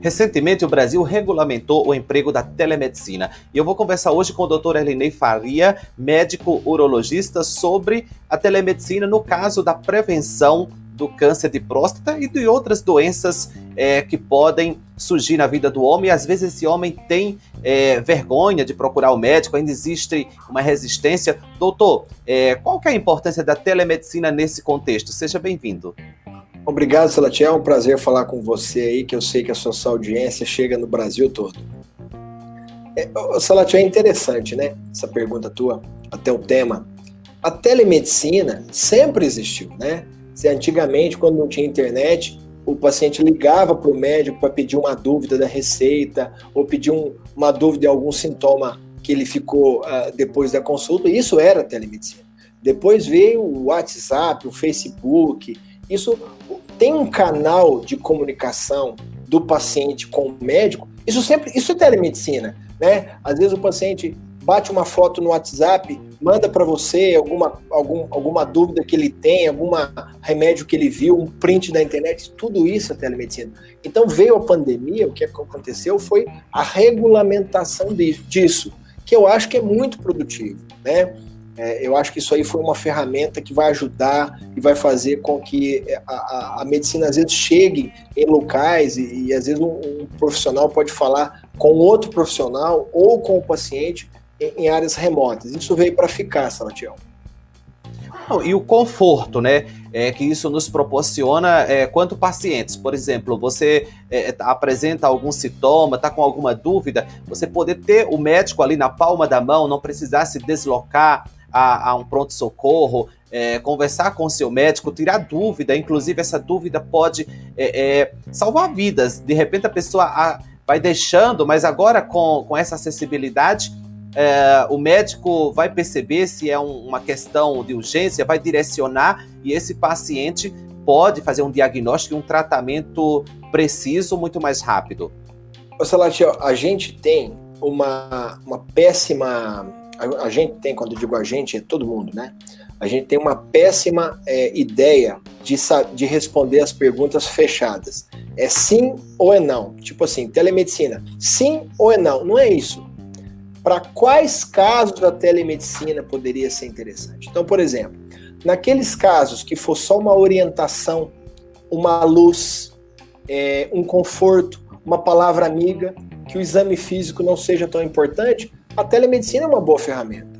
Recentemente, o Brasil regulamentou o emprego da telemedicina. E eu vou conversar hoje com o Dr. Elinei Faria, médico urologista, sobre a telemedicina no caso da prevenção do câncer de próstata e de outras doenças é, que podem surgir na vida do homem. Às vezes esse homem tem é, vergonha de procurar o médico, ainda existe uma resistência. Doutor, é, qual que é a importância da telemedicina nesse contexto? Seja bem-vindo. Obrigado, Salatiel. É um prazer falar com você aí, que eu sei que a sua audiência chega no Brasil todo. É, Salatiel, é interessante, né? Essa pergunta tua, até o tema. A telemedicina sempre existiu, né? Se antigamente, quando não tinha internet, o paciente ligava para o médico para pedir uma dúvida da receita ou pedir um, uma dúvida de algum sintoma que ele ficou uh, depois da consulta, isso era telemedicina. Depois veio o WhatsApp, o Facebook, isso tem um canal de comunicação do paciente com o médico. Isso sempre, isso é telemedicina, né? Às vezes o paciente bate uma foto no WhatsApp, manda para você alguma, algum, alguma dúvida que ele tem, algum remédio que ele viu, um print da internet, tudo isso é telemedicina. Então veio a pandemia, o que aconteceu foi a regulamentação disso, que eu acho que é muito produtivo, né? É, eu acho que isso aí foi uma ferramenta que vai ajudar e vai fazer com que é, a, a, a medicina às vezes chegue em locais e, e às vezes um, um, profissional pode falar com outro profissional ou com o paciente em, em áreas remotas. Isso veio para ficar, Salatiel. E o conforto, né? É, que isso nos proporciona é, quanto pacientes. Por exemplo, você é, apresenta algum sintoma, está com alguma dúvida, você poder ter o médico ali na palma da mão, não precisar se deslocar, a, a um pronto-socorro, é, conversar com o seu médico, tirar dúvida, inclusive essa dúvida pode é, é, salvar vidas. De repente a pessoa a, vai deixando, mas agora com, com essa acessibilidade, é, o médico vai perceber se é um, uma questão de urgência, vai direcionar e esse paciente pode fazer um diagnóstico e um tratamento preciso muito mais rápido. Ô, Salatiel, a gente tem uma, uma péssima a, a, gente tem, quando eu digo a gente, é todo mundo, né? A gente tem uma péssima é, ideia de, de responder as perguntas fechadas. É sim ou é não? Tipo assim, telemedicina, sim ou é não? Não é isso. Para quais casos a telemedicina poderia ser interessante? Então, por exemplo, naqueles casos que for só uma orientação, uma luz, é, um conforto, uma palavra amiga, que o exame físico não seja tão importante, a telemedicina é uma boa ferramenta.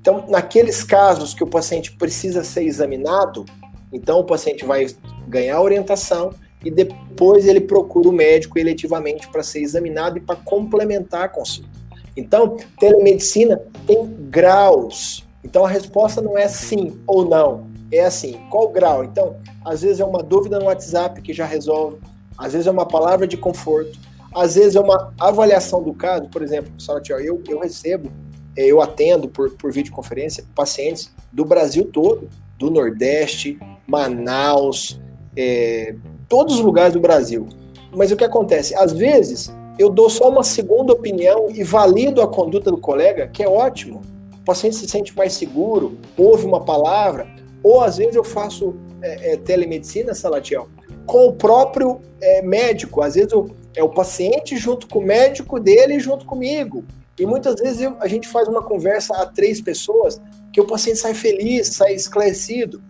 Então, naqueles casos que o paciente precisa ser examinado, então o paciente vai ganhar orientação e depois ele procura o médico eletivamente para ser examinado e para complementar a consulta. Então, telemedicina tem graus. Então, a resposta não é sim ou não. É assim, qual grau? Então, às vezes é uma dúvida no WhatsApp que já resolve, às vezes é uma palavra de conforto, às vezes é uma avaliação do caso, por exemplo, Salatiel, eu, eu recebo, é, eu atendo por, por videoconferência pacientes do Brasil todo, do Nordeste, Manaus, é, todos os lugares do Brasil. Mas o que acontece? Às vezes eu dou só uma segunda opinião e valido a conduta do colega, que é ótimo. O paciente se sente mais seguro, ouve uma palavra, ou às vezes eu faço é, é, telemedicina, Salatiel, com o próprio é, médico. Às vezes eu, é o paciente junto com o médico dele junto comigo. E muitas vezes eu, a gente faz uma conversa a três pessoas que o paciente sai feliz, sai esclarecido.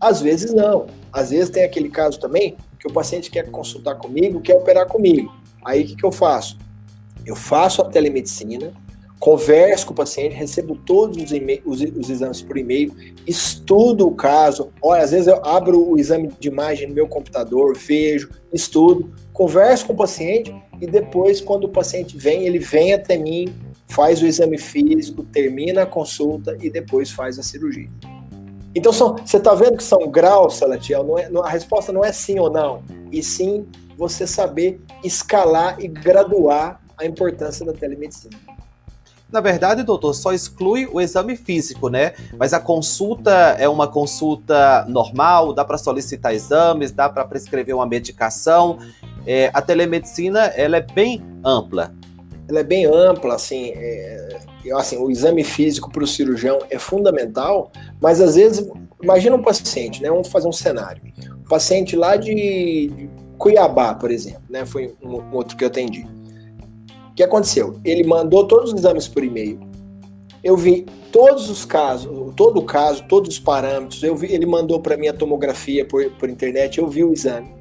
Às vezes não. Às vezes tem aquele caso também que o paciente quer consultar comigo, quer operar comigo. Aí o que, que eu faço? Eu faço a telemedicina, converso com o paciente, recebo todos os, os, os exames por e-mail, estudo o caso. Olha, às vezes eu abro o exame de imagem no meu computador, vejo, estudo, converso com o paciente e depois, quando o paciente vem, ele vem até mim, faz o exame físico, termina a consulta e depois faz a cirurgia. Então, são, você está vendo que são graus, Salatiel? Não é, não, a resposta não é sim ou não, e sim você saber escalar e graduar a importância da telemedicina. Na verdade, doutor, só exclui o exame físico, né? Mas a consulta é uma consulta normal, dá para solicitar exames, dá para prescrever uma medicação. É, a telemedicina, ela é bem ampla. Ela é bem ampla, assim, é, assim o exame físico para o cirurgião é fundamental, mas às vezes, imagina um paciente, né? Vamos fazer um cenário. O paciente lá de Cuiabá, por exemplo, né? Foi um outro que eu atendi. O que aconteceu? Ele mandou todos os exames por e-mail. Eu vi todos os casos, todo o caso, todos os parâmetros. Eu vi, ele mandou para mim a tomografia por, por internet. Eu vi o exame.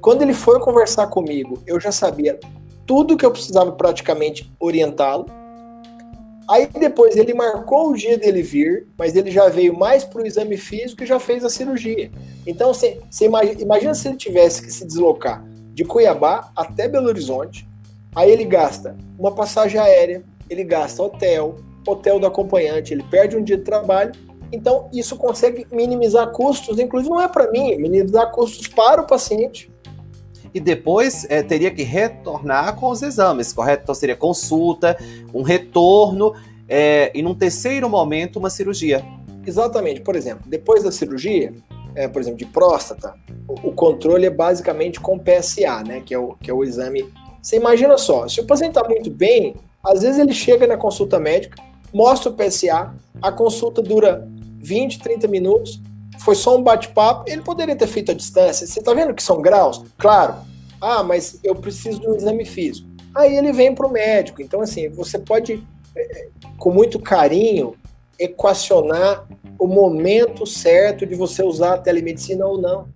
Quando ele foi conversar comigo, eu já sabia tudo que eu precisava praticamente orientá-lo. Aí depois ele marcou o dia dele vir, mas ele já veio mais para o exame físico e já fez a cirurgia. Então você, imagina, imagina se ele tivesse que se deslocar de Cuiabá até Belo Horizonte, Aí ele gasta uma passagem aérea, ele gasta hotel, hotel do acompanhante, ele perde um dia de trabalho. Então, isso consegue minimizar custos, inclusive não é para mim, minimizar custos para o paciente. E depois é, teria que retornar com os exames, correto? Então seria consulta, um retorno é, e num terceiro momento uma cirurgia. Exatamente. Por exemplo, depois da cirurgia, é, por exemplo, de próstata, o, o, controle é basicamente com PSA, né? Que é o, que é o exame você imagina só, se o paciente está muito bem, às vezes ele chega na consulta médica, mostra o PSA, a consulta dura 20, 30 minutos, foi só um bate-papo, ele poderia ter feito a distância. Você está vendo que são graus? Claro. Ah, mas eu preciso de um exame físico. Aí ele vem para o médico. Então, assim, você pode, eh, com muito carinho, equacionar o momento certo de você usar a telemedicina ou não.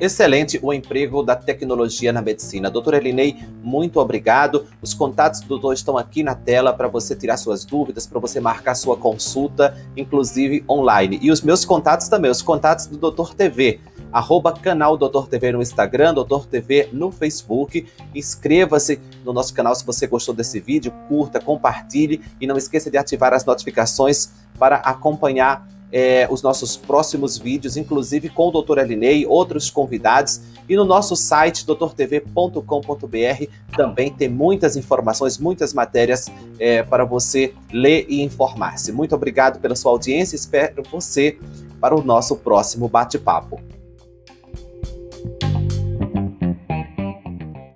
Excelente o emprego da tecnologia na medicina. Doutor Elinei, muito obrigado. Os contatos do doutor estão aqui na tela para você tirar suas dúvidas, para você marcar sua consulta, inclusive online. E os meus contatos também, os contatos do Doutor TV. Arroba canal Doutor TV no Instagram, Doutor TV no Facebook. Inscreva-se no nosso canal se você gostou desse vídeo, curta, compartilhe e não esqueça de ativar as notificações para acompanhar é, os nossos próximos vídeos, inclusive com o Dr. Elinei, outros convidados. E no nosso site, doutortv.com.br, também tem muitas informações, muitas matérias é, para você ler e informar-se. Muito obrigado pela sua audiência, espero você para o nosso próximo bate-papo.